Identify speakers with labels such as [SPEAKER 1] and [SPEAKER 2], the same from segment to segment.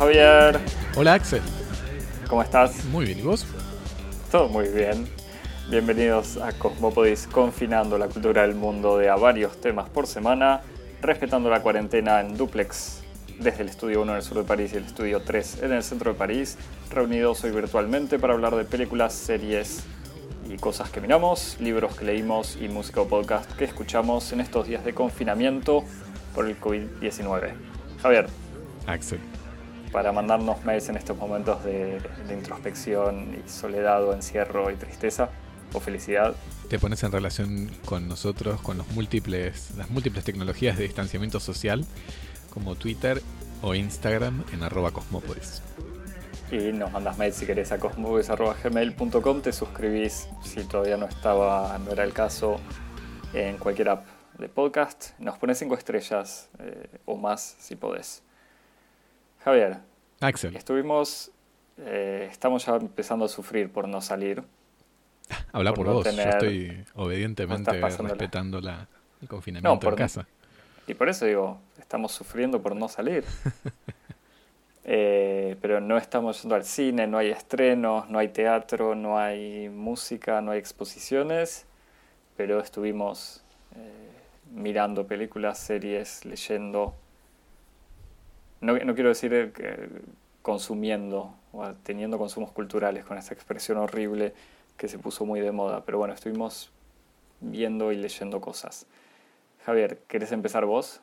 [SPEAKER 1] Javier.
[SPEAKER 2] Hola Axel.
[SPEAKER 1] ¿Cómo estás?
[SPEAKER 2] Muy bien, ¿y vos?
[SPEAKER 1] Todo muy bien. Bienvenidos a Cosmopodis, confinando la cultura del mundo de a varios temas por semana, respetando la cuarentena en duplex desde el estudio 1 en el sur de París y el estudio 3 en el centro de París, reunidos hoy virtualmente para hablar de películas, series y cosas que miramos, libros que leímos y música o podcast que escuchamos en estos días de confinamiento por el COVID-19. Javier.
[SPEAKER 2] Axel.
[SPEAKER 1] Para mandarnos mails en estos momentos de, de introspección y soledad o encierro y tristeza, o felicidad.
[SPEAKER 2] Te pones en relación con nosotros, con los múltiples, las múltiples tecnologías de distanciamiento social, como Twitter o Instagram en arroba cosmópolis.
[SPEAKER 1] Y nos mandas mail si querés a cosmopodis.gmail.com, te suscribís si todavía no estaba, no era el caso, en cualquier app de podcast, nos pones cinco estrellas eh, o más si podés. Javier.
[SPEAKER 2] Axel.
[SPEAKER 1] Estuvimos, eh, estamos ya empezando a sufrir por no salir
[SPEAKER 2] Habla por, vos, yo estoy obedientemente respetando la, el confinamiento en casa.
[SPEAKER 1] Y por eso digo, estamos sufriendo por no salir. eh, pero no estamos yendo al cine, no hay estrenos, no hay teatro, no hay música, no hay exposiciones, pero estuvimos eh, mirando películas, series, leyendo. No, no quiero decir que consumiendo o teniendo consumos culturales con esa expresión horrible que se puso muy de moda. Pero bueno, estuvimos viendo y leyendo cosas. Javier, ¿querés empezar vos?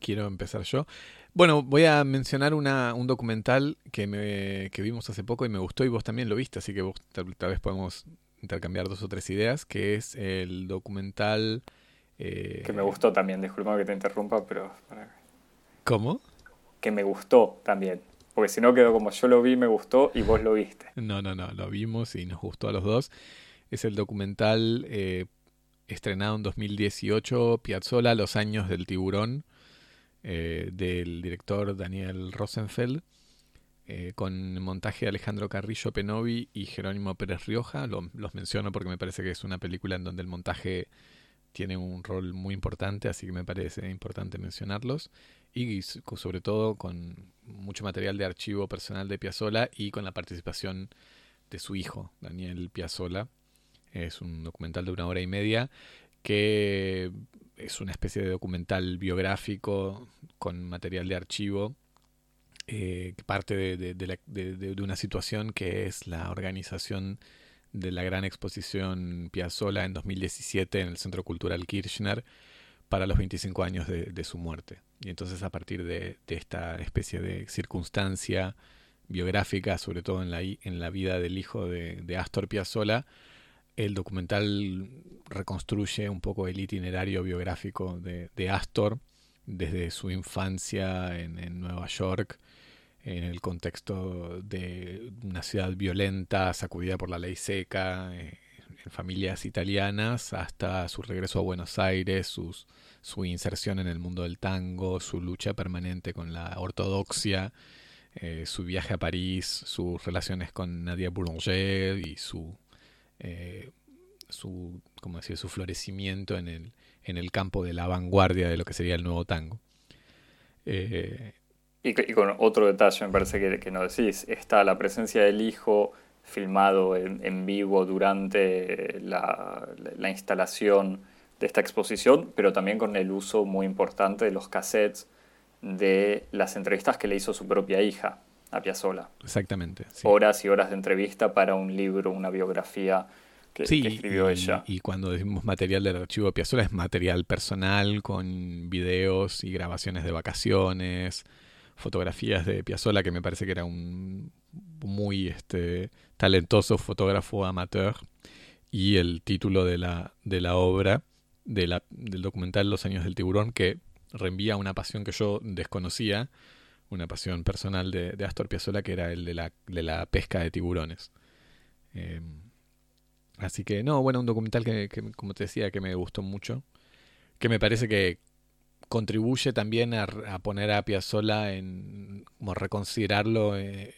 [SPEAKER 2] Quiero empezar yo. Bueno, voy a mencionar una, un documental que, me, que vimos hace poco y me gustó y vos también lo viste, así que vos tal, vez podemos intercambiar dos o tres ideas, que es el documental...
[SPEAKER 1] Eh... Que me gustó también, disculpa que te interrumpa, pero...
[SPEAKER 2] ¿Cómo?
[SPEAKER 1] Que me gustó también. Porque si no quedó como yo lo vi, me gustó y vos lo viste.
[SPEAKER 2] No, no, no, lo vimos y nos gustó a los dos. Es el documental eh, estrenado en 2018, Piazzola, Los años del tiburón, eh, del director Daniel Rosenfeld, eh, con montaje de Alejandro Carrillo Penovi y Jerónimo Pérez Rioja. los menciono porque me parece que es una película en donde el montaje tiene un rol muy importante, así que me parece importante mencionarlos. Y sobre todo con mucho material de archivo personal de Piazzola y con la participación de su hijo, Daniel Piazzola. Es un documental de una hora y media que es una especie de documental biográfico con material de archivo eh, que parte de, de, una situación que es la organización de la gran exposición Piazzola en 2017 en el Centro Cultural Kirchner para los 25 años de, su muerte. Y entonces a partir de, esta especie de circunstancia biográfica, sobre todo en la, en la vida del hijo de, Astor Piazzolla, el documental reconstruye un poco el itinerario biográfico de, Astor desde su infancia en Nueva York, en el contexto de una ciudad violenta, sacudida por la ley seca, eh, en familias italianas, hasta su regreso a Buenos Aires, su inserción en el mundo del tango, su lucha permanente con la ortodoxia, eh, su viaje a París, sus relaciones con Nadia Boulanger y su, eh, su, como decir, su florecimiento en el, en el campo de la vanguardia de lo que sería el nuevo tango.
[SPEAKER 1] Y, con otro detalle, me parece que, que no decís, está la presencia del hijo filmado en, vivo durante la, instalación de esta exposición, pero también con el uso muy importante de los cassettes de las entrevistas que le hizo su propia hija a Piazzolla.
[SPEAKER 2] Exactamente.
[SPEAKER 1] Horas y horas de entrevista para un libro, una biografía que, escribió ella.
[SPEAKER 2] Y cuando decimos material del archivo de Piazzolla es material personal con videos y grabaciones de vacaciones, fotografías de Piazzolla, que me parece que era un muy este, talentoso fotógrafo amateur, y el título de la, de la obra, de la, del documental Los años del tiburón, que reenvía una pasión que yo desconocía, una pasión personal de, Astor Piazzolla, que era el de la, de la pesca de tiburones. Em, así que, no, bueno, un documental que, como te decía, que me gustó mucho, que me parece que contribuye también a, poner a Piazzolla en como reconsiderarlo eh,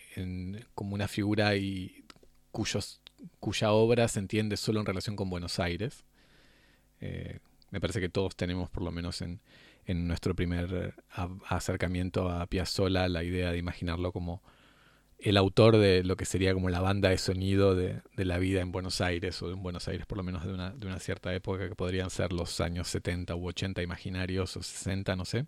[SPEAKER 2] como una figura y cuyos, cuya obra se entiende solo en relación con Buenos Aires. Eh, me parece que todos tenemos por lo menos en, en nuestro primer acercamiento a Piazzolla la idea de imaginarlo como el autor de lo que sería como la banda de sonido de, la vida en Buenos Aires, o en Buenos Aires por lo menos de una, de una cierta época que podrían ser los años 70 u 80 imaginarios, o 60, no sé.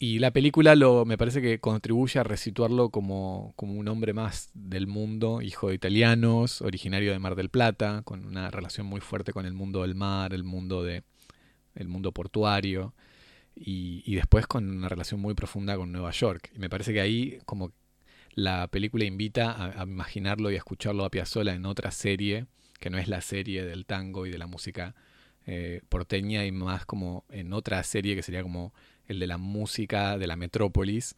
[SPEAKER 2] Y la película lo, me parece que contribuye a resituarlo como, como un hombre más del mundo, hijo de italianos, originario de Mar del Plata, con una relación muy fuerte con el mundo del mar, el mundo, de, el mundo portuario, y, y después con una relación muy profunda con Nueva York. Y me parece que ahí como la película invita a, imaginarlo y a escucharlo a Piazzolla en otra serie, que no es la serie del tango y de la música eh, porteña, y más como en otra serie que sería como el de la música de la metrópolis,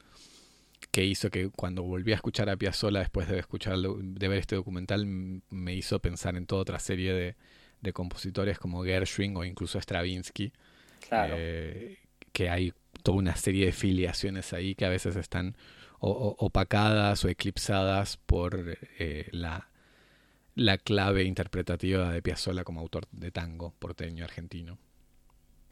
[SPEAKER 2] que hizo que cuando volví a escuchar a Piazzolla después de, escuchar, de ver este documental me hizo pensar en toda otra serie de, compositores como Gershwin o incluso Stravinsky. Eh, que hay toda una serie de filiaciones ahí que a veces están opacadas o eclipsadas por eh, la, la clave interpretativa de Piazzolla como autor de tango porteño argentino.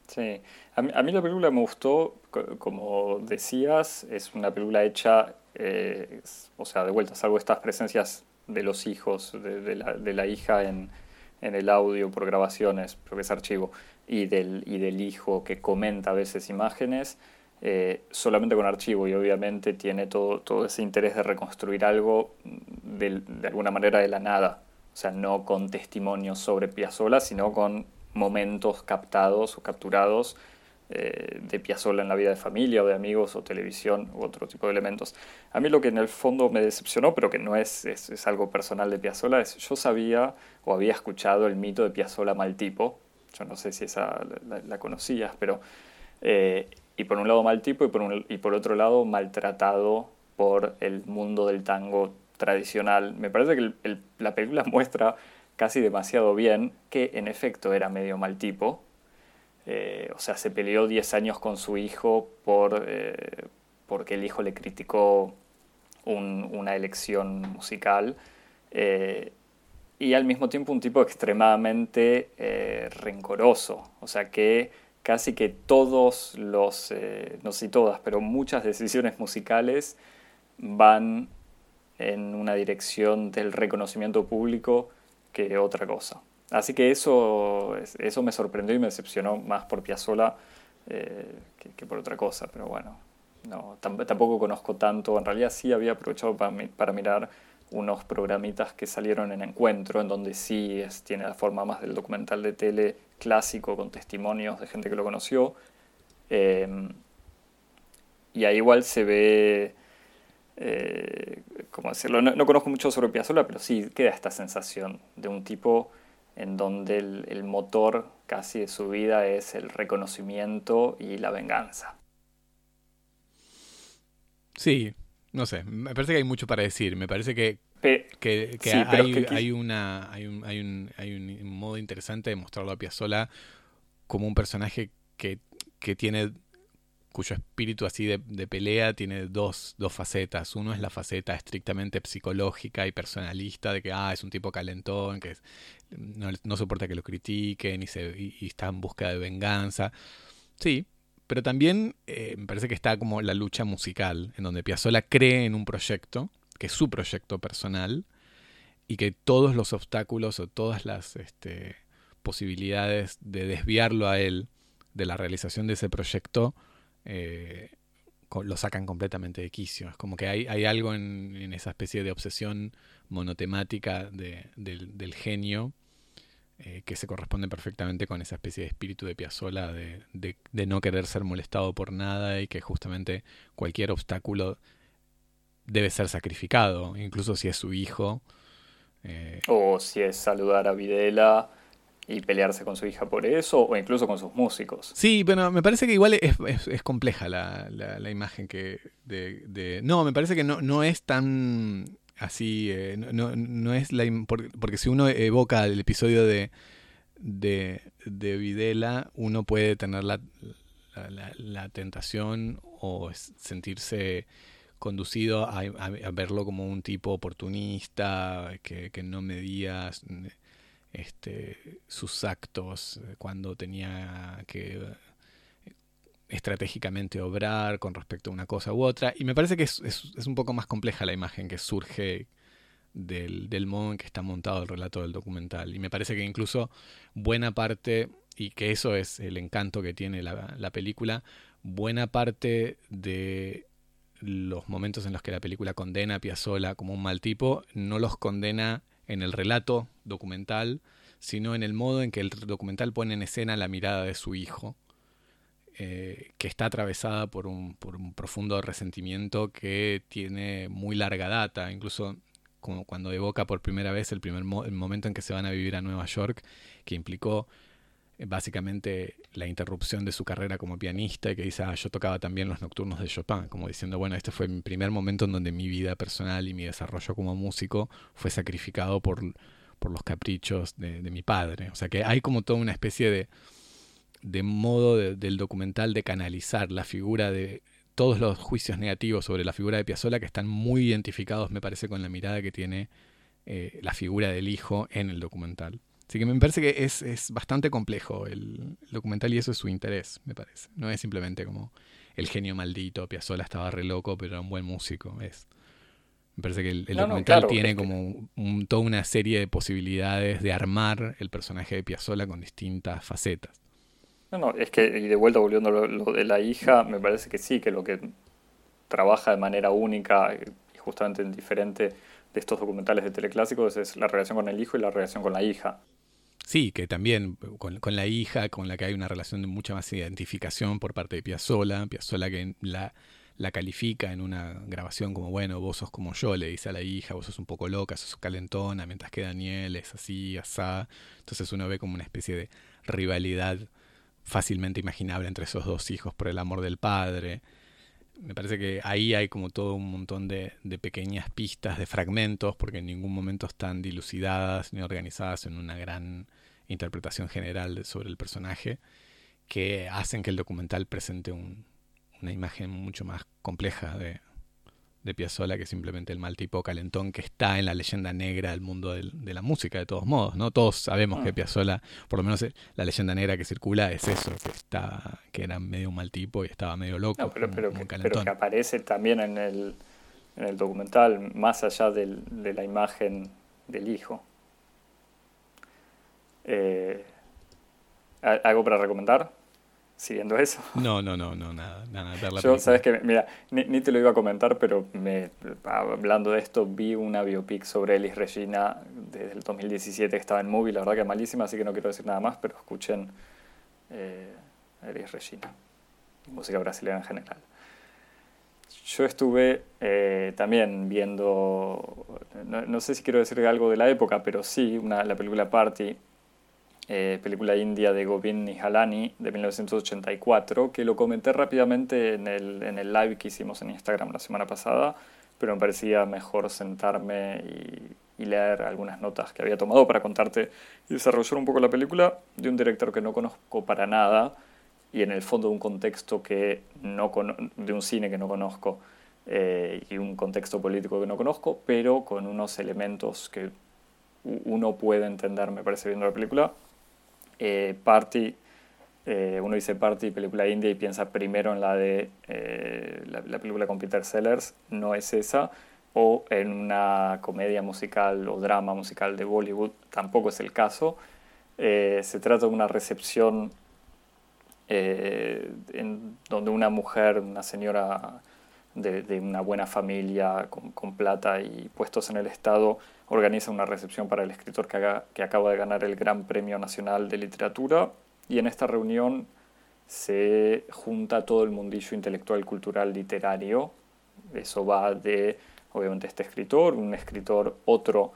[SPEAKER 1] Sí, a mí, la película me gustó, como decías, es una película hecha, eh, o sea, de vuelta, salvo estas presencias de los hijos, de, la, de la, hija en, en, el audio por grabaciones, porque es archivo, y del, y del hijo que comenta a veces imágenes, eh, solamente con archivo y obviamente tiene todo, todo ese interés de reconstruir algo de, de, alguna manera de la nada. O sea, no con testimonios sobre Piazzolla, sino con momentos captados o capturados eh, de Piazzolla en la vida de familia o de amigos o televisión u otro tipo de elementos. A mí lo que en el fondo me decepcionó, pero que no es, es, es algo personal de Piazzolla, es yo sabía o había escuchado el mito de Piazzolla mal tipo. Yo no sé si esa la, conocías, pero eh, y por un lado mal tipo y por, un, y por otro lado maltratado por el mundo del tango tradicional. Me parece que la película muestra casi demasiado bien que en efecto era medio mal tipo. Eh, o sea, se peleó 10 años con su hijo por, eh, porque el hijo le criticó una elección musical. Eh, y al mismo tiempo un tipo extremadamente rencoroso. O sea que casi que todos los, no sé todas, pero muchas decisiones musicales van en una dirección del reconocimiento público que otra cosa. Así que eso, eso me sorprendió y me decepcionó más por Piazzolla eh, que, por otra cosa, pero bueno, no, tampoco conozco tanto, en realidad sí había aprovechado para, mirar unos programitas que salieron en Encuentro, en donde sí tiene la forma más del documental de tele clásico con testimonios de gente que lo conoció. Em, y ahí igual se ve, eh, ¿cómo decirlo? No, conozco mucho sobre Piazzolla, pero sí queda esta sensación de un tipo en donde el, el motor casi de su vida es el reconocimiento y la venganza.
[SPEAKER 2] Sí, no sé, me parece que hay mucho para decir. Me parece que, que, hay, hay, una, hay, un, hay, un, hay un modo interesante de mostrarlo a Piazzolla como un personaje que, que tiene cuyo espíritu así de, pelea tiene dos, dos, facetas. Uno es la faceta estrictamente psicológica y personalista de que ah, es un tipo calentón, que no, soporta que lo critiquen y, se, está en busca de venganza. Sí, pero también eh, me parece que está como la lucha musical, en donde Piazzolla cree en un proyecto, que es su proyecto personal, y que todos los obstáculos o todas las este, posibilidades de desviarlo a él de la realización de ese proyecto eh, lo sacan completamente de quicio. Es como que hay, hay algo en, esa especie de obsesión monotemática del genio eh, que se corresponde perfectamente con esa especie de espíritu de Piazzolla de, de, no querer ser molestado por nada y que justamente cualquier obstáculo debe ser sacrificado, incluso si es su hijo.
[SPEAKER 1] Eh, o si es saludar a Videla y pelearse con su hija por eso, o incluso con sus músicos.
[SPEAKER 2] Sí, pero me parece que igual es, es, compleja la, la, imagen que de, de, No, me parece que no, no es tan así, eh, no, no, es la... Porque, si uno evoca el episodio de, de, de Videla, uno puede tener la, la, tentación o sentirse conducido a, verlo como un tipo oportunista, que, que no medía este, sus actos cuando tenía que estratégicamente obrar con respecto a una cosa u otra. Y me parece que es, un poco más compleja la imagen que surge del, del, modo en que está montado el relato del documental. Y me parece que incluso buena parte, y que eso es el encanto que tiene la, la película, buena parte de los momentos en los que la película condena a Piazzolla como un mal tipo, no los condena en el relato documental, sino en el modo en que el documental pone en escena la mirada de su hijo, eh, que está atravesada por un, por un profundo resentimiento que tiene muy larga data, incluso como cuando evoca por primera vez el primer el momento en que se van a vivir a Nueva York, que implicó básicamente la interrupción de su carrera como pianista y que dice, ah, yo tocaba también los nocturnos de Chopin, como diciendo, bueno, este fue mi primer momento en donde mi vida personal y mi desarrollo como músico fue sacrificado por, por los caprichos de, mi padre. O sea que hay como toda una especie de, de modo del documental de canalizar la figura de todos los juicios negativos sobre la figura de Piazzolla que están muy identificados, me parece, con la mirada que tiene eh, la figura del hijo en el documental. Así que me parece que es, es bastante complejo el, documental y eso es su interés, me parece. No es simplemente como el genio maldito, Piazzolla estaba re loco, pero era un buen músico. Es, me parece que el, documental tiene como toda una serie de posibilidades de armar el personaje de Piazzolla con distintas facetas.
[SPEAKER 1] No, no, es que, y de vuelta volviendo a lo, de la hija, me parece que sí, que lo que trabaja de manera única y justamente diferente de estos documentales de teleclásicos es la relación con el hijo y la relación con la hija.
[SPEAKER 2] Sí, que también con, la hija, con la que hay una relación de mucha más identificación por parte de Piazzola, Piazzola que la, la califica en una grabación como, bueno, vos sos como yo, le dice a la hija, vos sos un poco loca, sos calentona, mientras que Daniel es así, asá. Entonces uno ve como una especie de rivalidad fácilmente imaginable entre esos dos hijos por el amor del padre. Me parece que ahí hay como todo un montón de, de pequeñas pistas, de fragmentos, porque en ningún momento están dilucidadas ni organizadas en una gran interpretación general sobre el personaje que hacen que el documental presente una imagen mucho más compleja de, de Piazzolla que simplemente el mal tipo calentón que está en la leyenda negra del mundo de la música de todos modos, ¿no? Todos sabemos que ah. Piazzolla, por lo menos eh, la leyenda negra que circula es eso, que está que era medio un mal tipo y estaba medio loco.
[SPEAKER 1] pero, que, aparece también en el, en el documental, más allá del, de la imagen del hijo. Eh, ¿Algo para recomendar? Siguiendo eso.
[SPEAKER 2] No, no, no, no, nada, nada.
[SPEAKER 1] Yo, sabes que, mira, ni, te lo iba a comentar, pero me, hablando de esto, vi una biopic sobre Elis Regina desde el 2017 que estaba en Movie, la verdad que es malísima, así que no quiero decir nada más, pero escuchen eh, Elis Regina, música brasileña en general. Yo estuve eh, también viendo, no, sé si quiero decir algo de la época, pero sí, una, la película Party eh, película india de Govind Nihalani de 1984, que lo comenté rápidamente en el, en el live que hicimos en Instagram la semana pasada, pero me parecía mejor sentarme y, leer algunas notas que había tomado para contarte y desarrollar un poco la película de un director que no conozco para nada y en el fondo de un contexto que no de un cine que no conozco eh, y un contexto político que no conozco, pero con unos elementos que uno puede entender, me parece, viendo la película, eh, Party, eh, uno dice Party, película india, y piensa primero en la de eh, la, película con Peter Sellers, no es esa, o en una comedia musical o drama musical de Bollywood, tampoco es el caso. se trata de una recepción en donde una mujer, una señora de, una buena familia con, plata y puestos en el Estado, organiza una recepción para el escritor que, que acaba de ganar el Gran Premio Nacional de Literatura y en esta reunión se junta todo el mundillo intelectual, cultural, literario. Eso va de, obviamente, este escritor, un escritor, otro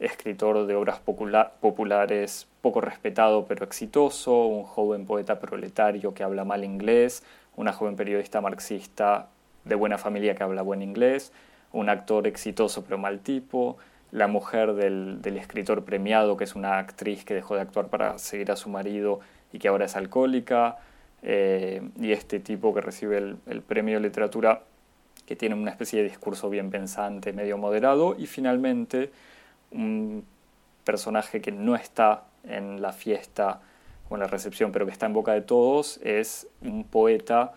[SPEAKER 1] escritor de obras populares poco respetado pero exitoso, un joven poeta proletario que habla mal inglés, una joven periodista marxista de buena familia que habla buen inglés, un actor exitoso pero mal tipo, la mujer del, escritor premiado, que es una actriz que dejó de actuar para seguir a su marido y que ahora es alcohólica, eh, y este tipo que recibe el, premio de literatura, que tiene una especie de discurso bien pensante, medio moderado, y finalmente un personaje que no está en la fiesta o en la recepción, pero que está en boca de todos, es un poeta,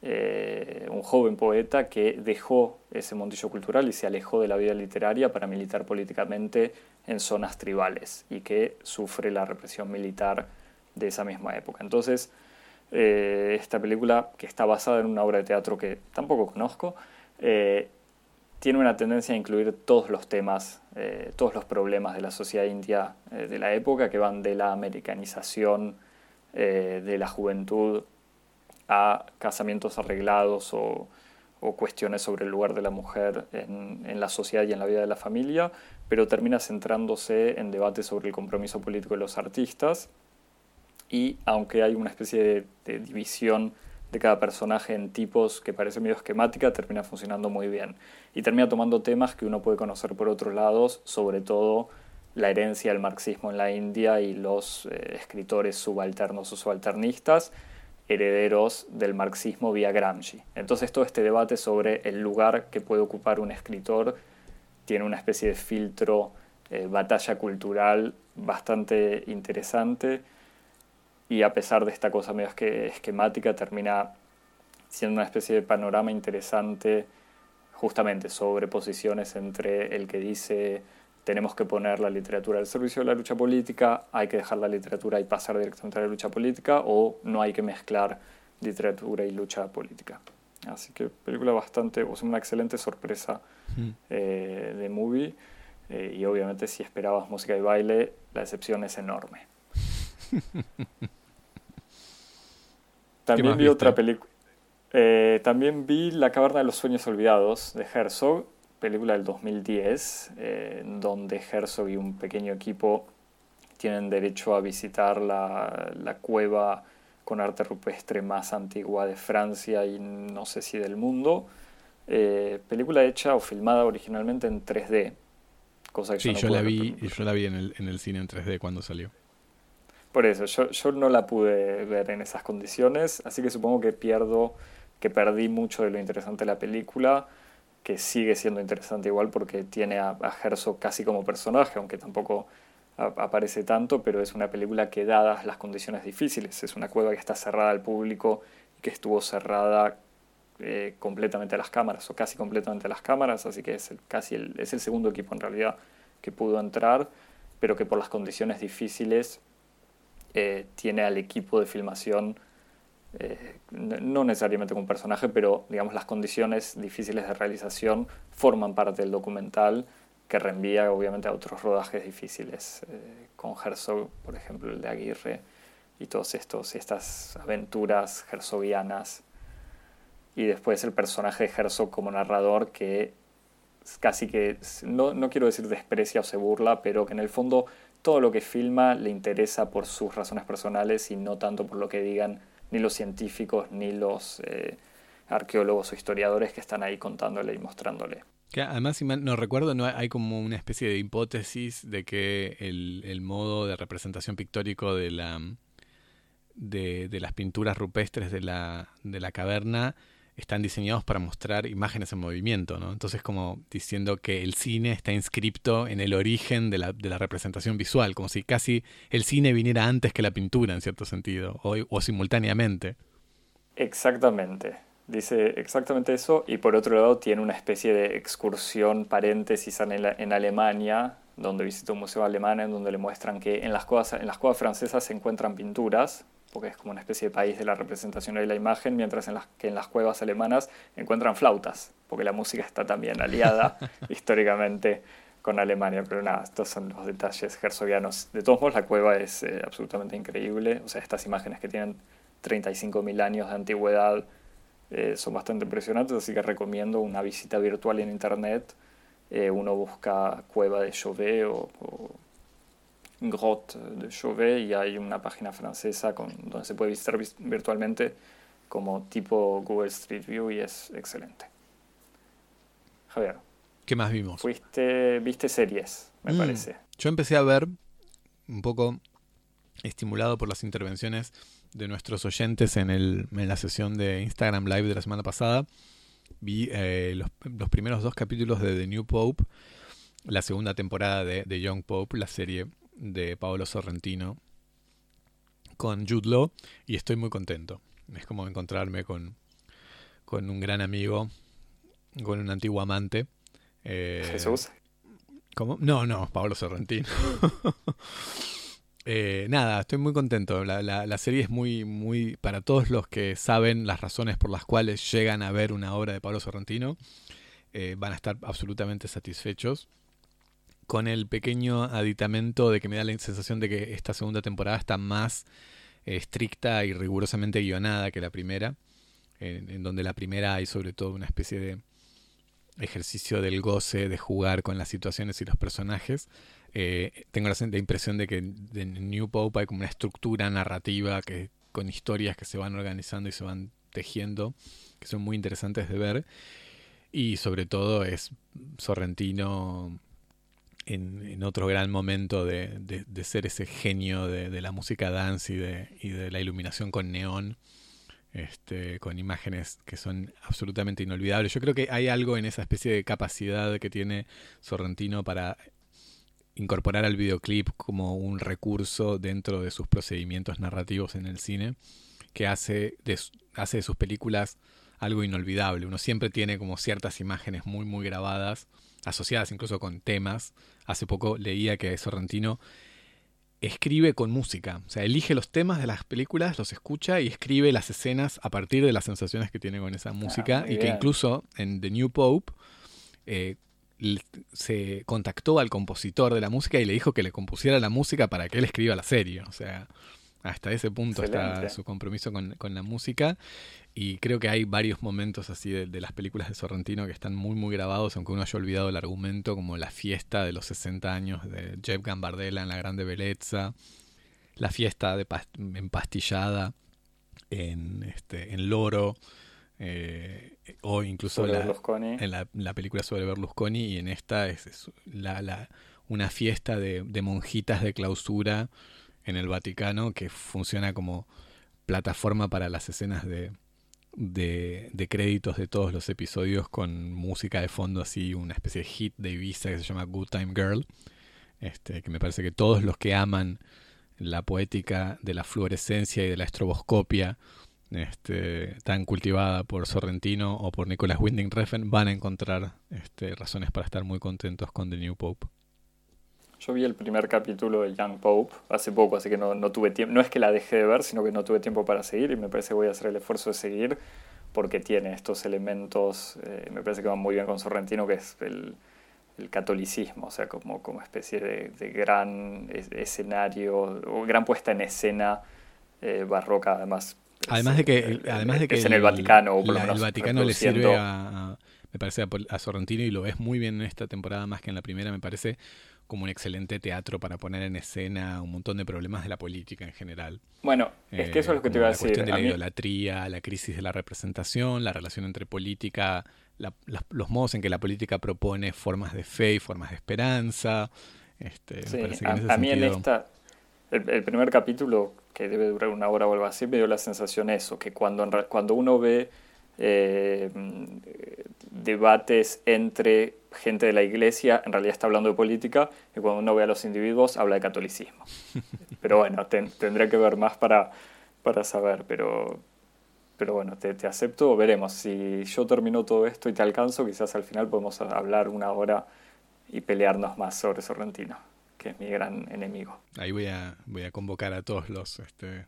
[SPEAKER 1] eh, un joven poeta que dejó ese mundillo cultural y se alejó de la vida literaria para militar políticamente en zonas tribales y que sufre la represión militar de esa misma época. Entonces, eh, esta película, que está basada en una obra de teatro que tampoco conozco, eh, tiene una tendencia a incluir todos los temas, todos los problemas de la sociedad india de la época, que van de la americanización de la juventud a casamientos arreglados o, cuestiones sobre el lugar de la mujer en, la sociedad y en la vida de la familia, pero termina centrándose en debates sobre el compromiso político de los artistas y aunque hay una especie de, división de cada personaje en tipos que parece medio esquemática, termina funcionando muy bien. Y termina tomando temas que uno puede conocer por otros lados, sobre todo la herencia del marxismo en la India y los eh, escritores subalternos o subalternistas, herederos del marxismo vía Gramsci. Entonces todo este debate sobre el lugar que puede ocupar un escritor tiene una especie de filtro, eh, batalla cultural bastante interesante y a pesar de esta cosa medio esquemática termina siendo una especie de panorama interesante justamente sobre posiciones entre el que dice tenemos que poner la literatura al servicio de la lucha política, hay que dejar la literatura y pasar directamente a la lucha política o no hay que mezclar literatura y lucha política. Así que película bastante, o sea, una excelente sorpresa eh, de movie eh, y obviamente si esperabas música y baile, la excepción es enorme. También vi otra película. Eh, también vi La Caverna de los Sueños Olvidados de Herzog, película del 2010, eh, donde Herzog y un pequeño equipo tienen derecho a visitar la, la, cueva con arte rupestre más antigua de Francia y no sé si del mundo. Eh, película hecha o filmada originalmente en 3D.
[SPEAKER 2] Cosa que sí, yo, la vi, yo la vi en el, en el cine en 3D cuando salió.
[SPEAKER 1] Por eso, yo, yo no la pude ver en esas condiciones, así que supongo que pierdo, que perdí mucho de lo interesante de la película, que sigue siendo interesante igual porque tiene a, a casi como personaje, aunque tampoco aparece tanto, pero es una película que dadas las condiciones difíciles, es una cueva que está cerrada al público y que estuvo cerrada eh, completamente a las cámaras o casi completamente a las cámaras, así que es el, casi el, es el segundo equipo en realidad que pudo entrar, pero que por las condiciones difíciles eh, tiene al equipo de filmación, eh, no necesariamente con personaje, pero digamos las condiciones difíciles de realización forman parte del documental que reenvía obviamente a otros rodajes difíciles, eh, con Herzog, por ejemplo, el de Aguirre, y todos estos, estas aventuras herzogianas. Y después el personaje de Herzog como narrador que casi que, no, no quiero decir desprecia o se burla, pero que en el fondo todo lo que filma le interesa por sus razones personales y no tanto por lo que digan ni los científicos ni los eh, arqueólogos o historiadores que están ahí contándole y mostrándole.
[SPEAKER 2] Además, si no recuerdo, no hay como una especie de hipótesis de que el, modo de representación pictórico de, la, de, de las pinturas rupestres de la, de la caverna están diseñados para mostrar imágenes en movimiento, ¿no? Entonces como diciendo que el cine está inscripto en el origen de la, de la representación visual, como si casi el cine viniera antes que la pintura, en cierto sentido, o, o simultáneamente.
[SPEAKER 1] Exactamente, dice exactamente eso, y por otro lado tiene una especie de excursión paréntesis en, en Alemania, donde visita un museo alemán en donde le muestran que en las cuevas, en las cuevas francesas se encuentran pinturas, porque es como una especie de país de la representación de la imagen, mientras en las, que en las cuevas alemanas encuentran flautas, porque la música está también aliada históricamente con Alemania. Pero nada, estos son los detalles herzogianos. De todos modos, la cueva es eh, absolutamente increíble. O sea, estas imágenes que tienen 35.000 años de antigüedad eh, son bastante impresionantes, así que recomiendo una visita virtual en internet. Eh, uno busca cueva de Chauvet o Grotte de Chauvet y hay una página francesa con, donde se puede visitar virtualmente como tipo Google Street View y es excelente. Javier.
[SPEAKER 2] ¿Qué más vimos?
[SPEAKER 1] Fuiste, viste series, me mm. parece.
[SPEAKER 2] Yo empecé a ver un poco estimulado por las intervenciones de nuestros oyentes en, el, en la sesión de Instagram Live de la semana pasada. Vi eh, los, los, primeros dos capítulos de The New Pope, la segunda temporada de The Young Pope, la serie de Paolo Sorrentino, con Jude Law y estoy muy contento. Es como encontrarme con, con un gran amigo, con un antiguo amante.
[SPEAKER 1] Eh, Jesús.
[SPEAKER 2] ¿Cómo? No, no, Pablo Sorrentino. Eh, nada, estoy muy contento. La, la, serie es muy, muy. Para todos los que saben las razones por las cuales llegan a ver una obra de Pablo Sorrentino, eh, van a estar absolutamente satisfechos. Con el pequeño aditamento de que me da la sensación de que esta segunda temporada está más estricta y rigurosamente guionada que la primera, en, donde la primera hay sobre todo una especie de ejercicio del goce, de jugar con las situaciones y los personajes. Eh, tengo la, impresión de que en New Pope hay como una estructura narrativa que con historias que se van organizando y se van tejiendo, que son muy interesantes de ver. Y sobre todo es Sorrentino en, otro gran momento de, ser ese genio de, la música dance y de, y de la iluminación con neón, este, con imágenes que son absolutamente inolvidables. Yo creo que hay algo en esa especie de capacidad que tiene Sorrentino para incorporar al videoclip como un recurso dentro de sus procedimientos narrativos en el cine, que hace de, hace de sus películas algo inolvidable. Uno siempre tiene como ciertas imágenes muy, muy grabadas, asociadas incluso con temas. Hace poco leía que Sorrentino escribe con música, o sea, elige los temas de las películas, los escucha y escribe las escenas a partir de las sensaciones que tiene con esa música ah, y que incluso en The New Pope eh, se contactó al compositor de la música y le dijo que le compusiera la música para que él escriba la serie. O sea, hasta ese punto está su compromiso con, la música. Y creo que hay varios momentos así de, las películas de Sorrentino que están muy, muy grabados, aunque uno haya olvidado el argumento, como la fiesta de los 60 años de Jeff Gambardella en La Grande Bellezza, la fiesta de empastillada en, este, en Loro. Eh, o incluso en la, película sobre Berlusconi y en esta es, la, una fiesta de, monjitas de clausura en el Vaticano que funciona como plataforma para las escenas de, de, créditos de todos los episodios con música de fondo así, una especie de hit de Ibiza que se llama Good Time Girl, este, que me parece que todos los que aman la poética de la fluorescencia y de la estroboscopia este, tan cultivada por Sorrentino o por Nicolas Winding Refn, van a encontrar este, razones para estar muy contentos con The New Pope.
[SPEAKER 1] Yo vi el primer capítulo de Young Pope hace poco, así que no, no tuve tiempo. No es que la dejé de ver, sino que no tuve tiempo para seguir y me parece que voy a hacer el esfuerzo de seguir porque tiene estos elementos, eh, me parece que van muy bien con Sorrentino, que es el, el catolicismo, o sea, como, como especie de, de gran escenario, o gran puesta en escena eh, barroca, además
[SPEAKER 2] Además de que, además de que
[SPEAKER 1] es en el Vaticano, o
[SPEAKER 2] por lo menos el Vaticano le sirve a, me parece a, Sorrentino y lo ves muy bien en esta temporada más que en la primera, me parece como un excelente teatro para poner en escena un montón de problemas de la política en general.
[SPEAKER 1] Bueno, es que eso es lo que te iba a decir.
[SPEAKER 2] La cuestión de la idolatría, la crisis de la representación, la relación entre política, los modos en que la política propone formas de fe y formas de esperanza. Este,
[SPEAKER 1] a, mí en esta, el, primer capítulo, que debe durar una hora o algo así, me dio la sensación eso, que cuando, cuando uno ve eh, debates entre gente de la iglesia, en realidad está hablando de política, y cuando uno ve a los individuos, habla de catolicismo. Pero bueno, tendría que ver más para, para saber, pero, pero bueno, te, te, acepto, veremos. Si yo termino todo esto y te alcanzo, quizás al final podemos hablar una hora y pelearnos más sobre Sorrentino que es mi gran enemigo.
[SPEAKER 2] Ahí voy a, voy a convocar a todos los, este,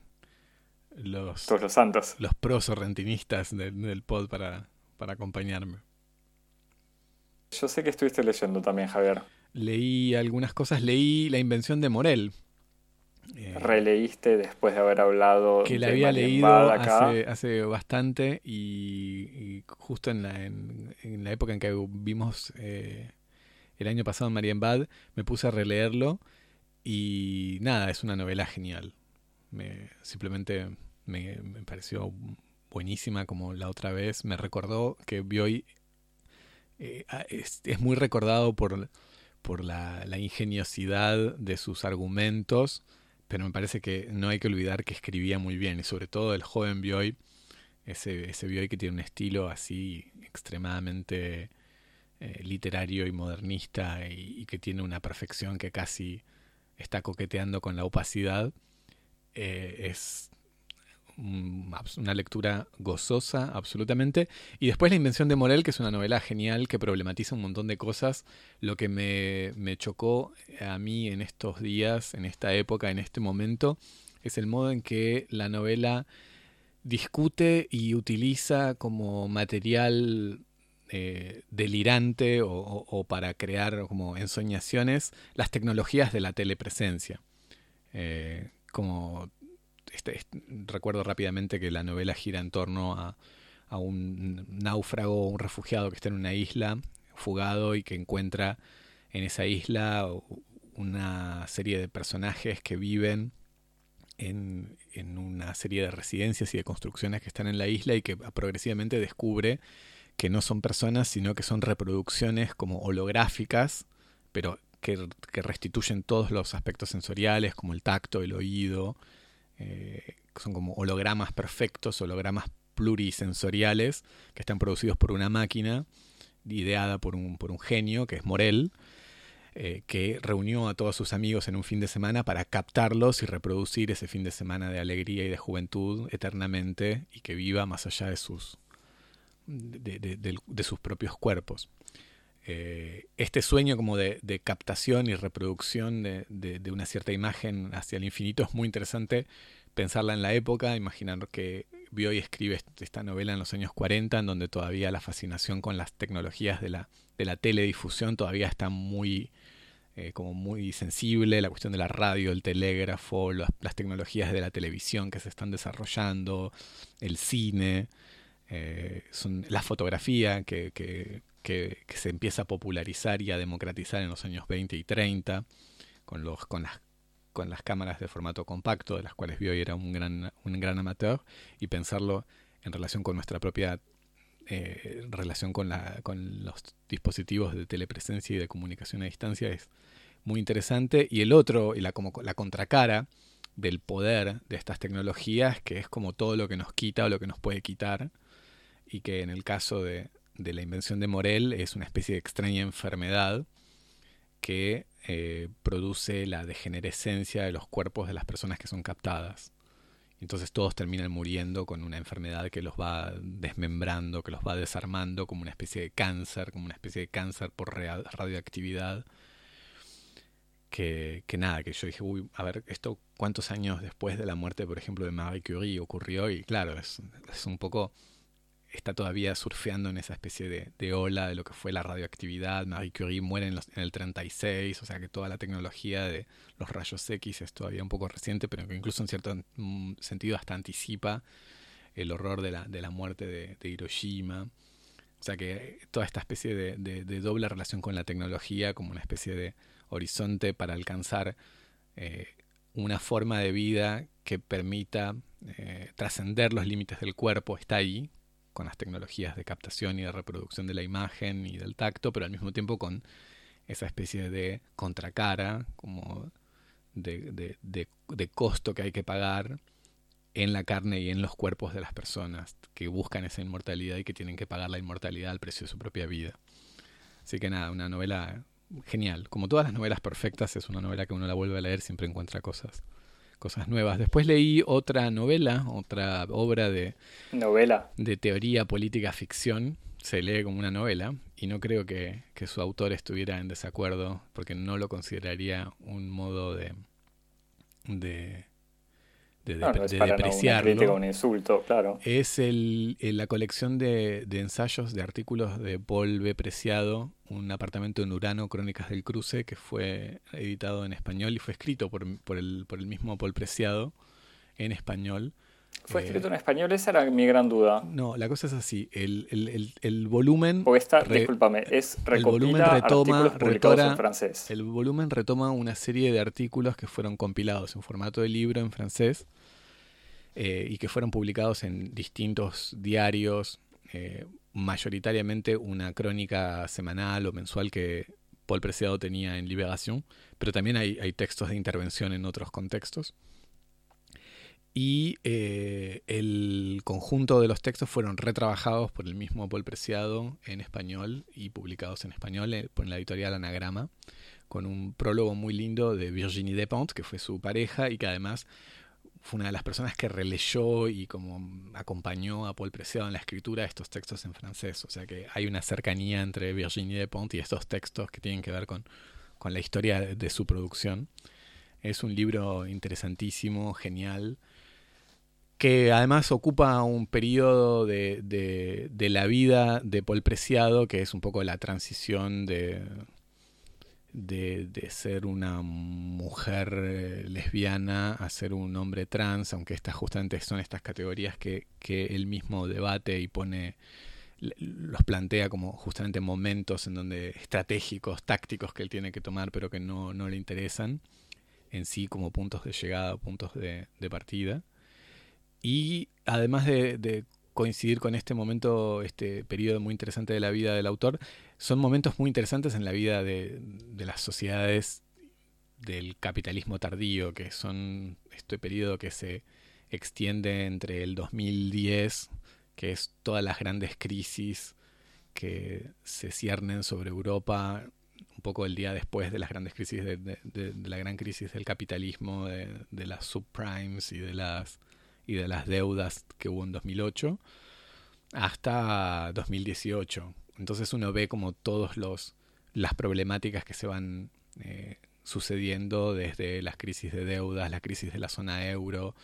[SPEAKER 2] los,
[SPEAKER 1] todos los santos.
[SPEAKER 2] Los pros sorrentinistas del, pod para, para acompañarme.
[SPEAKER 1] Yo sé que estuviste leyendo también, Javier.
[SPEAKER 2] Leí algunas cosas, leí La invención de Morel.
[SPEAKER 1] Eh, Releíste después de haber hablado.
[SPEAKER 2] Que la había leído hace, hace, bastante y, justo en la, en, la época en que vimos eh, el año pasado en Marienbad, me puse a releerlo y nada, es una novela genial. Me, simplemente me, pareció buenísima como la otra vez. Me recordó que Bioy eh, es, muy recordado por, por la, ingeniosidad de sus argumentos, pero me parece que no hay que olvidar que escribía muy bien y sobre todo el joven Bioy, ese, ese Bioy que tiene un estilo así extremadamente eh, literario y modernista y, que tiene una perfección que casi está coqueteando con la opacidad. Eh, es una lectura gozosa, absolutamente. Y después La Invención de Morel, que es una novela genial que problematiza un montón de cosas. Lo que me, me chocó a mí en estos días, en esta época, en este momento, es el modo en que la novela discute y utiliza como material eh, delirante o, para crear como ensoñaciones las tecnologías de la telepresencia. Eh, como este, recuerdo rápidamente que la novela gira en torno a, a un náufrago, un refugiado que está en una isla, fugado y que encuentra en esa isla una serie de personajes que viven en, en, una serie de residencias y de construcciones que están en la isla y que progresivamente descubre que no son personas, sino que son reproducciones como holográficas, pero que, restituyen todos los aspectos sensoriales, como el tacto, el oído, eh, son como hologramas perfectos, hologramas plurisensoriales, que están producidos por una máquina ideada por un, por un genio, que es Morel, eh, que reunió a todos sus amigos en un fin de semana para captarlos y reproducir ese fin de semana de alegría y de juventud eternamente y que viva más allá de sus, de, sus propios cuerpos. Eh, este sueño como de, captación y reproducción de, una cierta imagen hacia el infinito es muy interesante pensarla en la época, imaginar que vio y escribe esta novela en los años 40, en donde todavía la fascinación con las tecnologías de la, de la teledifusión todavía está muy, eh, como muy sensible, la cuestión de la radio, el telégrafo, las tecnologías de la televisión que se están desarrollando, el cine. Eh, son la fotografía que, que, se empieza a popularizar y a democratizar en los años 20 y 30, con, los, con, las, con las cámaras de formato compacto, de las cuales Bioy era un gran, un gran amateur, y pensarlo en relación con nuestra propia eh, relación con, la, con los dispositivos de telepresencia y de comunicación a distancia es muy interesante. Y el otro, y la, como la contracara del poder de estas tecnologías, que es como todo lo que nos quita o lo que nos puede quitar, y que en el caso de, la invención de Morel es una especie de extraña enfermedad que eh, produce la degenerescencia de los cuerpos de las personas que son captadas. Entonces todos terminan muriendo con una enfermedad que los va desmembrando, que los va desarmando como una especie de cáncer, como una especie de cáncer por radioactividad. Que, que nada, que yo dije, uy, a ver, esto cuántos años después de la muerte, por ejemplo, de Marie Curie ocurrió y claro, es un poco está todavía surfeando en esa especie de, ola de lo que fue la radioactividad. Marie Curie muere en, el 36, o sea que toda la tecnología de los rayos X es todavía un poco reciente, pero que incluso en cierto mm, sentido hasta anticipa el horror de la, de la muerte de, Hiroshima. O sea que toda esta especie de, doble relación con la tecnología como una especie de horizonte para alcanzar eh, una forma de vida que permita eh, trascender los límites del cuerpo está ahí, con las tecnologías de captación y de reproducción de la imagen y del tacto, pero al mismo tiempo con esa especie de contracara, como de, de, costo que hay que pagar en la carne y en los cuerpos de las personas que buscan esa inmortalidad y que tienen que pagar la inmortalidad al precio de su propia vida. Así que nada, una novela genial. Como todas las novelas perfectas, es una novela que uno la vuelve a leer, siempre encuentra cosas cosas nuevas. Después leí otra novela, otra obra de
[SPEAKER 1] novela
[SPEAKER 2] de teoría política ficción. Se lee como una novela y no creo que, su autor estuviera en desacuerdo porque no lo consideraría un modo de, de de,
[SPEAKER 1] de, un insulto, claro.
[SPEAKER 2] Es el, la colección de, ensayos, de artículos de Paul B. Preciado, Un apartamento en Urano, Crónicas del Cruce, que fue editado en español y fue escrito por, por, el, por el mismo Paul Preciado en español.
[SPEAKER 1] ¿Fue escrito en español? Esa era mi gran duda.
[SPEAKER 2] No, la cosa es así. El, el, el, volumen.
[SPEAKER 1] Porque está, discúlpame, es el volumen retoma, en francés.
[SPEAKER 2] El volumen retoma una serie de artículos que fueron compilados en formato de libro en francés eh, y que fueron publicados en distintos diarios, eh, mayoritariamente una crónica semanal o mensual que Paul Preciado tenía en Liberación, pero también hay, textos de intervención en otros contextos. Y eh, el conjunto de los textos fueron retrabajados por el mismo Paul Preciado en español y publicados en español por la editorial Anagrama, con un prólogo muy lindo de Virginie Despentes, que fue su pareja y que además fue una de las personas que releyó y como acompañó a Paul Preciado en la escritura de estos textos en francés. O sea que hay una cercanía entre Virginie Despentes y estos textos que tienen que ver con, con la historia de, su producción. Es un libro interesantísimo, genial, que además ocupa un periodo de, de, la vida de Paul Preciado, que es un poco la transición de, de, ser una mujer eh, lesbiana a ser un hombre trans, aunque estas justamente son estas categorías que, que él mismo debate y pone, los plantea como justamente momentos en donde estratégicos, tácticos que él tiene que tomar, pero que no, no le interesan en sí como puntos de llegada, puntos de, partida. Y además de, de coincidir con este momento, este periodo muy interesante de la vida del autor, son momentos muy interesantes en la vida de, las sociedades del capitalismo tardío, que son este periodo que se extiende entre el 2010, que es todas las grandes crisis que se ciernen sobre Europa, un poco el día después de las grandes crisis, de, la gran crisis del capitalismo, de, las subprimes y de las y de las deudas que hubo en 2008 hasta 2018. Entonces uno ve como todos los las problemáticas que se van eh, sucediendo desde las crisis de deudas, la crisis de la zona euro,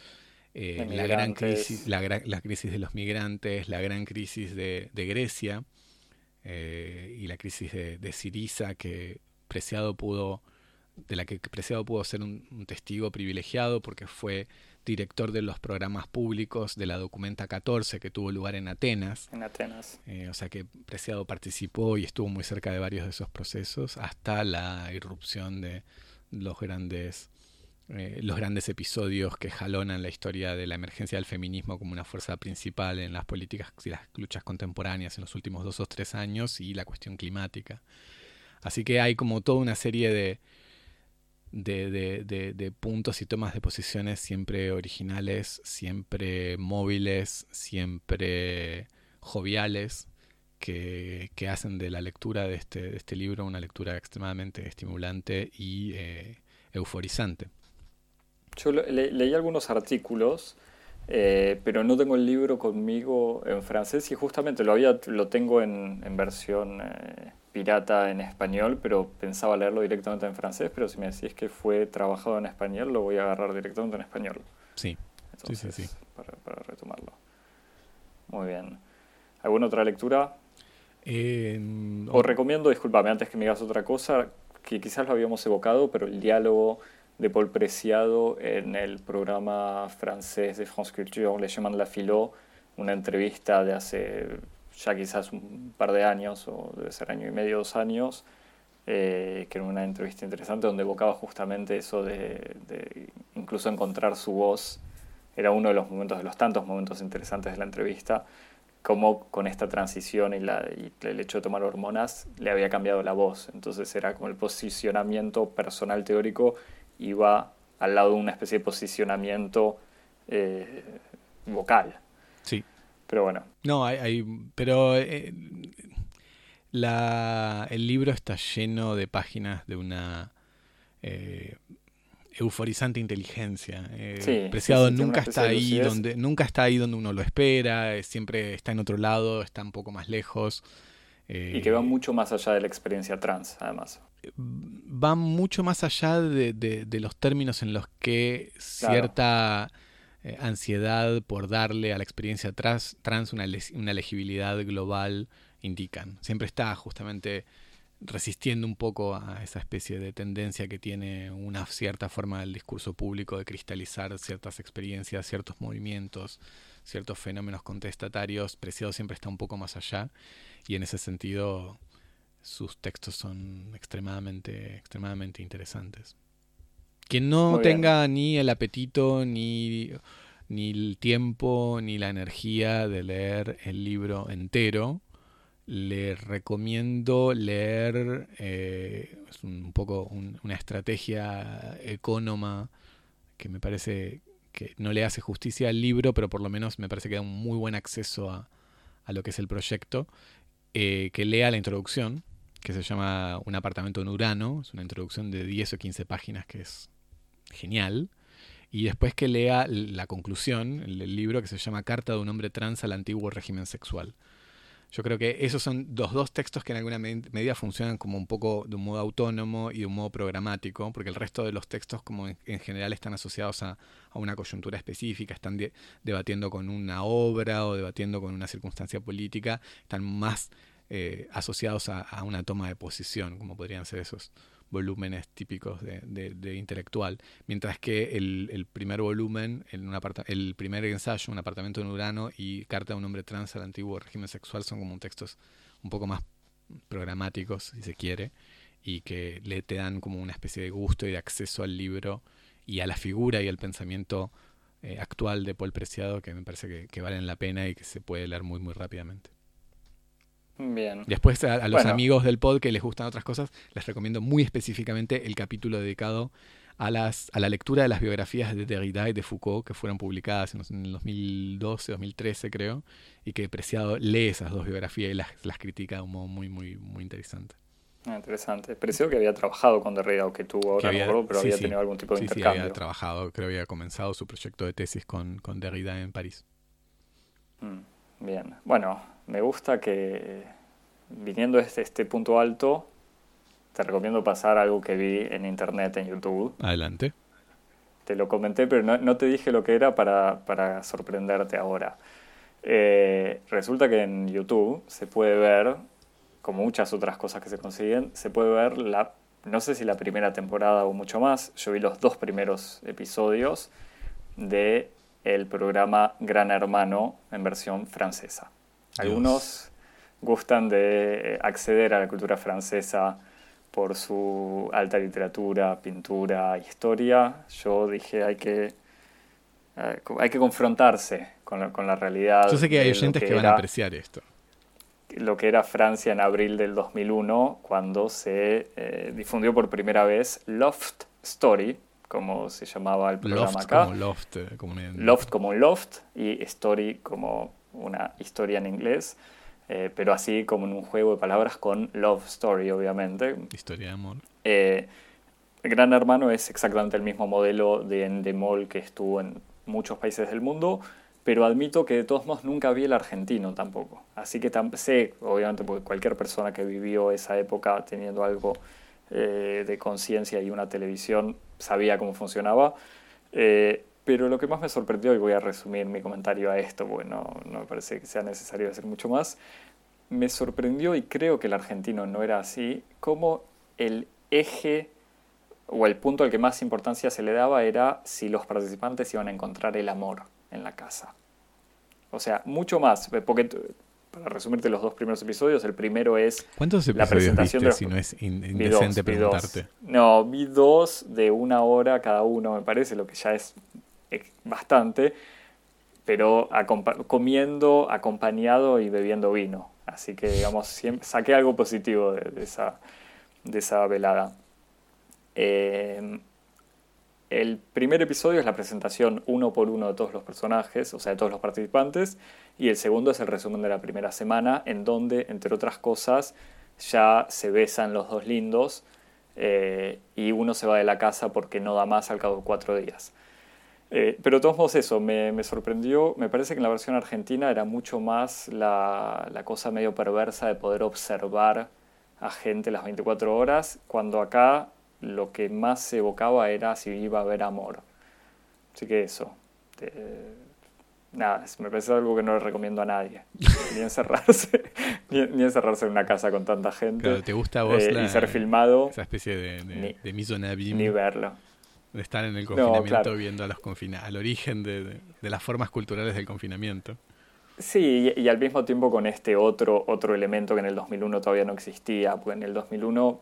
[SPEAKER 2] eh, la gran crisis, la, la, crisis de los migrantes, la gran crisis de, de Grecia eh, y la crisis de, de Siriza que Preciado pudo de la que Preciado pudo ser un testigo privilegiado porque fue director de los programas públicos de la Documenta 14 que tuvo lugar en Atenas.
[SPEAKER 1] En Atenas.
[SPEAKER 2] Eh, o sea que Preciado participó y estuvo muy cerca de varios de esos procesos hasta la irrupción de los grandes, eh, los grandes episodios que jalonan la historia de la emergencia del feminismo como una fuerza principal en las políticas y las luchas contemporáneas en los últimos dos o tres años y la cuestión climática. Así que hay como toda una serie de, de, de, de, puntos y tomas de posiciones siempre originales, siempre móviles, siempre joviales, que, que hacen de la lectura de este, de este libro una lectura extremadamente estimulante y eh, euforizante.
[SPEAKER 1] Yo leí algunos artículos, eh, pero no tengo el libro conmigo en francés y justamente lo, había, lo tengo en, en versión... Eh, pirata en español, pero pensaba leerlo directamente en francés, pero si me decís que fue trabajado en español, lo voy a agarrar directamente en español.
[SPEAKER 2] Sí, sí, sí,
[SPEAKER 1] Para, retomarlo. Muy bien. ¿Alguna otra lectura?
[SPEAKER 2] Eh,
[SPEAKER 1] Os recomiendo, discúlpame, antes que me digas otra cosa, que quizás lo habíamos evocado, pero el diálogo de Paul Preciado en el programa francés de France Culture, Le de la Philo, una entrevista de hace ya quizás un par de años, o debe ser año y medio, dos años, eh, que era una entrevista interesante donde evocaba justamente eso de, incluso encontrar su voz. Era uno de los momentos, de los tantos momentos interesantes de la entrevista, cómo con esta transición y, la, y el hecho de tomar hormonas le había cambiado la voz. Entonces era como el posicionamiento personal teórico iba al lado de una especie de posicionamiento eh, vocal. Pero bueno.
[SPEAKER 2] No, hay, pero eh, la, el libro está lleno de páginas de una eh, euforizante inteligencia. Eh, Preciado nunca está ahí donde nunca está ahí donde uno lo espera, siempre está en otro lado, está un poco más lejos.
[SPEAKER 1] Y que va mucho más allá de la experiencia trans, además.
[SPEAKER 2] Va mucho más allá de, de, los términos en los que cierta eh, ansiedad por darle a la experiencia trans, trans una, una legibilidad global indican. Siempre está justamente resistiendo un poco a esa especie de tendencia que tiene una cierta forma del discurso público de cristalizar ciertas experiencias, ciertos movimientos, ciertos fenómenos contestatarios. Preciado siempre está un poco más allá y en ese sentido sus textos son extremadamente, extremadamente interesantes. Quien no tenga ni el apetito, ni, ni el tiempo, ni la energía de leer el libro entero, le recomiendo leer eh, un poco una estrategia económica que me parece que no le hace justicia al libro, pero por lo menos me parece que da un muy buen acceso a, a lo que es el proyecto, eh, que lea la introducción, que se llama Un apartamento en Urano, es una introducción de 10 o 15 páginas que es genial. y después que lea la conclusión, el, libro que se llama Carta de un hombre trans al antiguo régimen sexual. Yo creo que esos son los dos textos que en alguna medida funcionan como un poco de un modo autónomo y de un modo programático, porque el resto de los textos como en, general están asociados a, una coyuntura específica, están debatiendo con una obra o debatiendo con una circunstancia política, están más eh, asociados a, a, una toma de posición, como podrían ser esos volúmenes típicos de, intelectual, mientras que el, primer volumen, el, el primer ensayo, Un apartamento en Urano y Carta de un hombre trans al antiguo régimen sexual son como textos un poco más programáticos, si se quiere, y que le te dan como una especie de gusto y de acceso al libro y a la figura y al pensamiento eh, actual de Paul Preciado que me parece que, que valen la pena y que se puede leer muy muy rápidamente.
[SPEAKER 1] Bien.
[SPEAKER 2] Después a, los amigos del pod que les gustan otras cosas, les recomiendo muy específicamente el capítulo dedicado a, las, a la lectura de las biografías de Derrida y de Foucault que fueron publicadas en, el 2012, 2013 creo, y que Preciado lee esas dos biografías y las, las critica de un modo muy, muy, muy interesante.
[SPEAKER 1] Ah, interesante. Preciado que había trabajado con Derrida o que tuvo ahora, pero había tenido algún tipo de intercambio. Sí,
[SPEAKER 2] había trabajado, creo que había comenzado su proyecto de tesis con, con Derrida en París.
[SPEAKER 1] Mm, bien. Bueno, me gusta que viniendo desde este punto alto, te recomiendo pasar algo que vi en internet, en YouTube.
[SPEAKER 2] Adelante.
[SPEAKER 1] Te lo comenté, pero no, te dije lo que era para, sorprenderte ahora. Eh, resulta que en YouTube se puede ver, como muchas otras cosas que se consiguen, se puede ver la, no sé si la primera temporada o mucho más, yo vi los dos primeros episodios de el programa Gran Hermano en versión francesa. Algunos gustan de eh, acceder a la cultura francesa por su alta literatura, pintura, historia. Yo dije, hay que, eh, hay que confrontarse con la, con la, realidad.
[SPEAKER 2] Yo sé que hay oyentes que, van a apreciar esto.
[SPEAKER 1] Lo que era Francia en abril del 2001, cuando se eh, difundió por primera vez Loft Story, como se llamaba el programa acá.
[SPEAKER 2] Como loft, como
[SPEAKER 1] loft como un loft y Story como una historia en inglés, eh, pero así como en un juego de palabras con Love Story, obviamente.
[SPEAKER 2] Historia de amor.
[SPEAKER 1] Eh, Gran Hermano es exactamente el mismo modelo de Endemol que estuvo en muchos países del mundo, pero admito que de todos modos nunca vi el argentino tampoco. Así que sé, obviamente, porque cualquier persona que vivió esa época teniendo algo eh, de conciencia y una televisión sabía cómo funcionaba. Pero lo que más me sorprendió, y voy a resumir mi comentario a esto, porque no, me parece que sea necesario decir mucho más, me sorprendió, y creo que el argentino no era así, cómo el eje o el punto al que más importancia se le daba era si los participantes iban a encontrar el amor en la casa. O sea, mucho más, porque para resumirte los dos primeros episodios, el primero es
[SPEAKER 2] ¿Cuántos episodios la presentación viste, si no es indecente preguntarte?
[SPEAKER 1] No, vi dos de una hora cada uno, me parece, lo que ya es bastante, pero comiendo, acompañado y bebiendo vino. Así que, digamos, saqué algo positivo de, esa, de esa velada. Em, el primer episodio es la presentación uno por uno de todos los personajes, o sea, de todos los participantes, y el segundo es el resumen de la primera semana, en donde, entre otras cosas, ya se besan los dos lindos eh, y uno se va de la casa porque no da más al cabo de cuatro días. Eh, pero de todos modos eso, me, sorprendió, me parece que en la versión argentina era mucho más la, cosa medio perversa de poder observar a gente las 24 horas, cuando acá lo que más se evocaba era si iba a haber amor. Así que eso. nada, me parece algo que no le recomiendo a nadie. ni encerrarse, ni, encerrarse en una casa con tanta gente.
[SPEAKER 2] ¿te gusta a vos
[SPEAKER 1] eh, y ser filmado?
[SPEAKER 2] Esa especie de, de,
[SPEAKER 1] ni, Ni verlo
[SPEAKER 2] de estar en el confinamiento viendo a los confina al origen de, las formas culturales del confinamiento.
[SPEAKER 1] Sí, y, al mismo tiempo con este otro, otro elemento que en el 2001 todavía no existía, porque en el 2001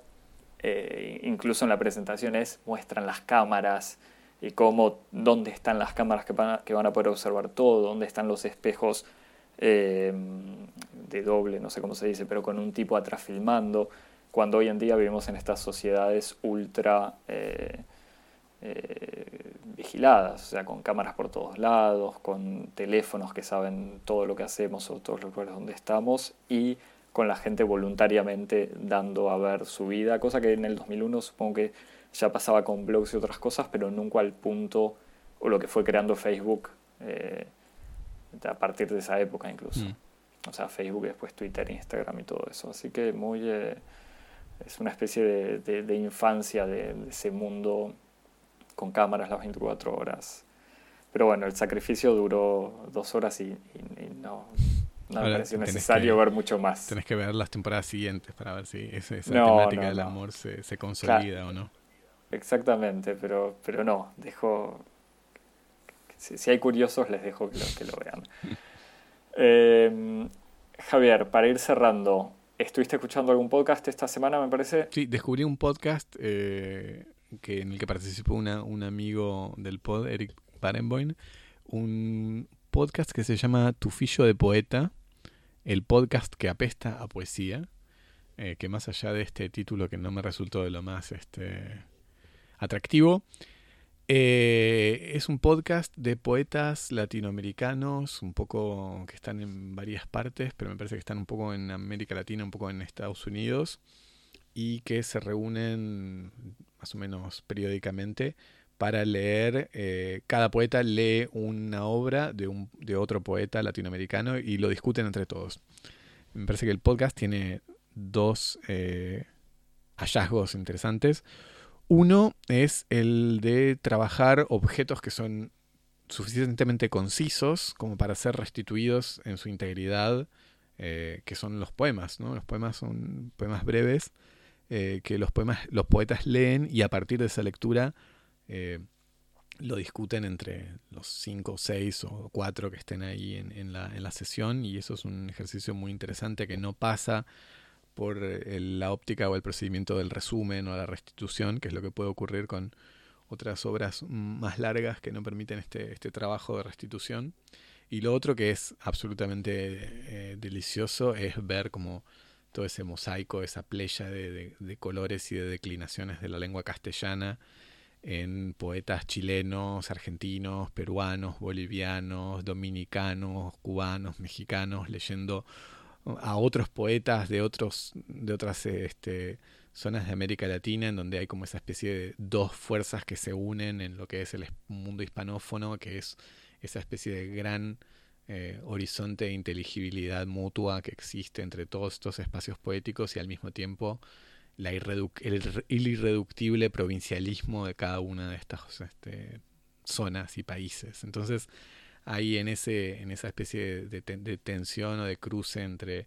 [SPEAKER 1] eh, incluso en la presentación es, muestran las cámaras y cómo, dónde están las cámaras que van a, que van a poder observar todo, dónde están los espejos eh, de doble, no sé cómo se dice, pero con un tipo atrás filmando, cuando hoy en día vivimos en estas sociedades ultra... Eh, eh, vigiladas, o sea, con cámaras por todos lados, con teléfonos que saben todo lo que hacemos o todos los lugares donde estamos y con la gente voluntariamente dando a ver su vida, cosa que en el 2001 supongo que ya pasaba con blogs y otras cosas, pero nunca al punto o lo que fue creando Facebook eh, a partir de esa época incluso. Mm. O sea, Facebook, después Twitter, Instagram y todo eso. Así que muy... Eh, es una especie de, infancia de, ese mundo con cámaras las 24 horas. Pero bueno, el sacrificio duró dos horas y, no, no me pareció necesario ver mucho más.
[SPEAKER 2] Tenés que ver las temporadas siguientes para ver si esa, temática del amor se, se consolida o no.
[SPEAKER 1] Exactamente, pero, pero no, dejo si, hay curiosos, les dejo que lo, que lo vean. Eh, Javier, para ir cerrando, ¿estuviste escuchando algún podcast esta semana, me parece?
[SPEAKER 2] Sí, descubrí un podcast eh, que, en el que participó una, un amigo del pod, Eric Barenboim, un podcast que se llama Tufillo de Poeta, el podcast que apesta a poesía, eh, que más allá de este título que no me resultó de lo más este, atractivo, eh, es un podcast de poetas latinoamericanos, un poco que están en varias partes, pero me parece que están un poco en América Latina, un poco en Estados Unidos, y que se reúnen más o menos periódicamente para leer, eh, cada poeta lee una obra de, un, de otro poeta latinoamericano y lo discuten entre todos. Me parece que el podcast tiene dos eh, hallazgos interesantes. Uno es el de trabajar objetos que son suficientemente concisos como para ser restituidos en su integridad, eh, que son los poemas. ¿no? Los poemas son poemas breves eh, que los, poemas, los poetas leen y a partir de esa lectura eh, lo discuten entre los cinco, seis o cuatro que estén ahí en, la, en la sesión y eso es un ejercicio muy interesante que no pasa por eh, la óptica o el procedimiento del resumen o la restitución, que es lo que puede ocurrir con otras obras más largas que no permiten este, este trabajo de restitución. Y lo otro que es absolutamente delicioso es ver como todo ese mosaico, esa playa de, colores y de declinaciones de la lengua castellana en poetas chilenos, argentinos, peruanos, bolivianos, dominicanos, cubanos, mexicanos, leyendo a otros poetas de otros de otras este, zonas de América Latina en donde hay como esa especie de dos fuerzas que se unen en lo que es el mundo hispanófono que es esa especie de gran eh, horizonte de inteligibilidad mutua que existe entre todos estos espacios poéticos y al mismo tiempo la el, irreductible provincialismo de cada una de estas este, zonas y países. Entonces ahí en, ese, en esa especie de, tensión o de cruce entre,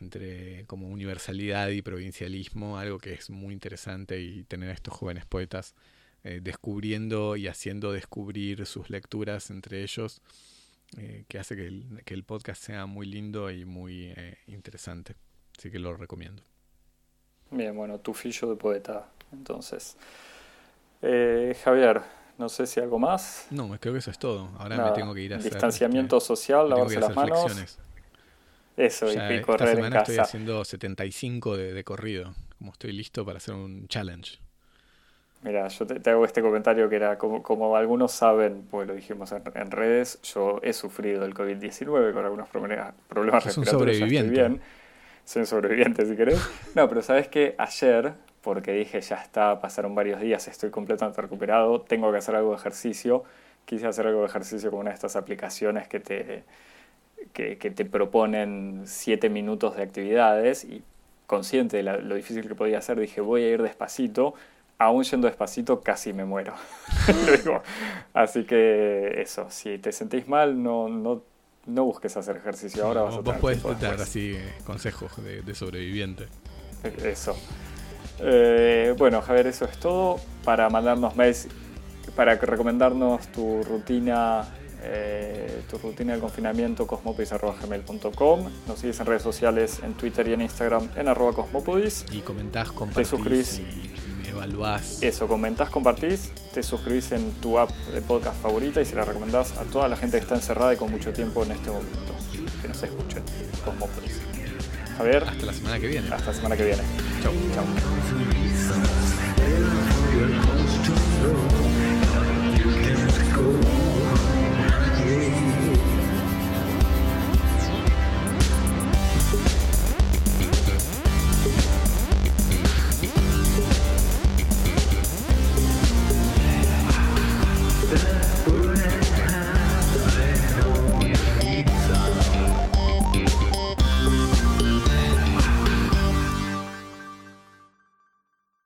[SPEAKER 2] entre como universalidad y provincialismo, algo que es muy interesante y tener a estos jóvenes poetas eh, descubriendo y haciendo descubrir sus lecturas entre ellos, eh, que hace que el, que el, podcast sea muy lindo y muy eh, interesante. Así que lo recomiendo.
[SPEAKER 1] Bien, bueno, tu fillo de poeta, entonces. Javier, no sé si algo más.
[SPEAKER 2] No, creo que eso es todo. Ahora me tengo que ir a
[SPEAKER 1] hacer. Distanciamiento este, social, lavarse las manos. Eso, y, correr esta semana en casa.
[SPEAKER 2] estoy haciendo 75 de, de, corrido. Como estoy listo para hacer un challenge.
[SPEAKER 1] Mira, yo te, hago este comentario que era como, como algunos saben, pues lo dijimos en, redes, yo he sufrido el COVID-19 con algunos problemas, problemas respiratorios. Un sobreviviente. bien. Soy un sobreviviente si querés. No, pero sabes que ayer porque dije, ya está, pasaron varios días, estoy completamente recuperado, tengo que hacer algo de ejercicio. Quise hacer algo de ejercicio con una de estas aplicaciones que te, que, te proponen siete minutos de actividades y consciente de lo difícil que podía hacer, dije, voy a ir despacito. Aún yendo despacito casi me muero. Así que eso, si te sentís mal, no, no, no busques hacer ejercicio. Ahora vas a
[SPEAKER 2] Vos puedes dar así consejos de, de sobreviviente.
[SPEAKER 1] Eso. Eh, bueno, Javier, eso es todo. Para mandarnos mails, para recomendarnos tu rutina, eh, tu rutina del confinamiento, cosmopodis.gmail.com. Nos sigues en redes sociales, en Twitter y en Instagram, en arroba cosmopodis.
[SPEAKER 2] Y comentás, compartís te suscribís, y evaluás.
[SPEAKER 1] Eso, comentás, compartís, te suscribís en tu app de podcast favorita y se la recomendás a toda la gente que está encerrada y con mucho tiempo en este momento. Que nos escuchen. Cosmopodis. Javier.
[SPEAKER 2] Hasta la semana que viene.
[SPEAKER 1] Hasta la semana que viene. Chau. Chau.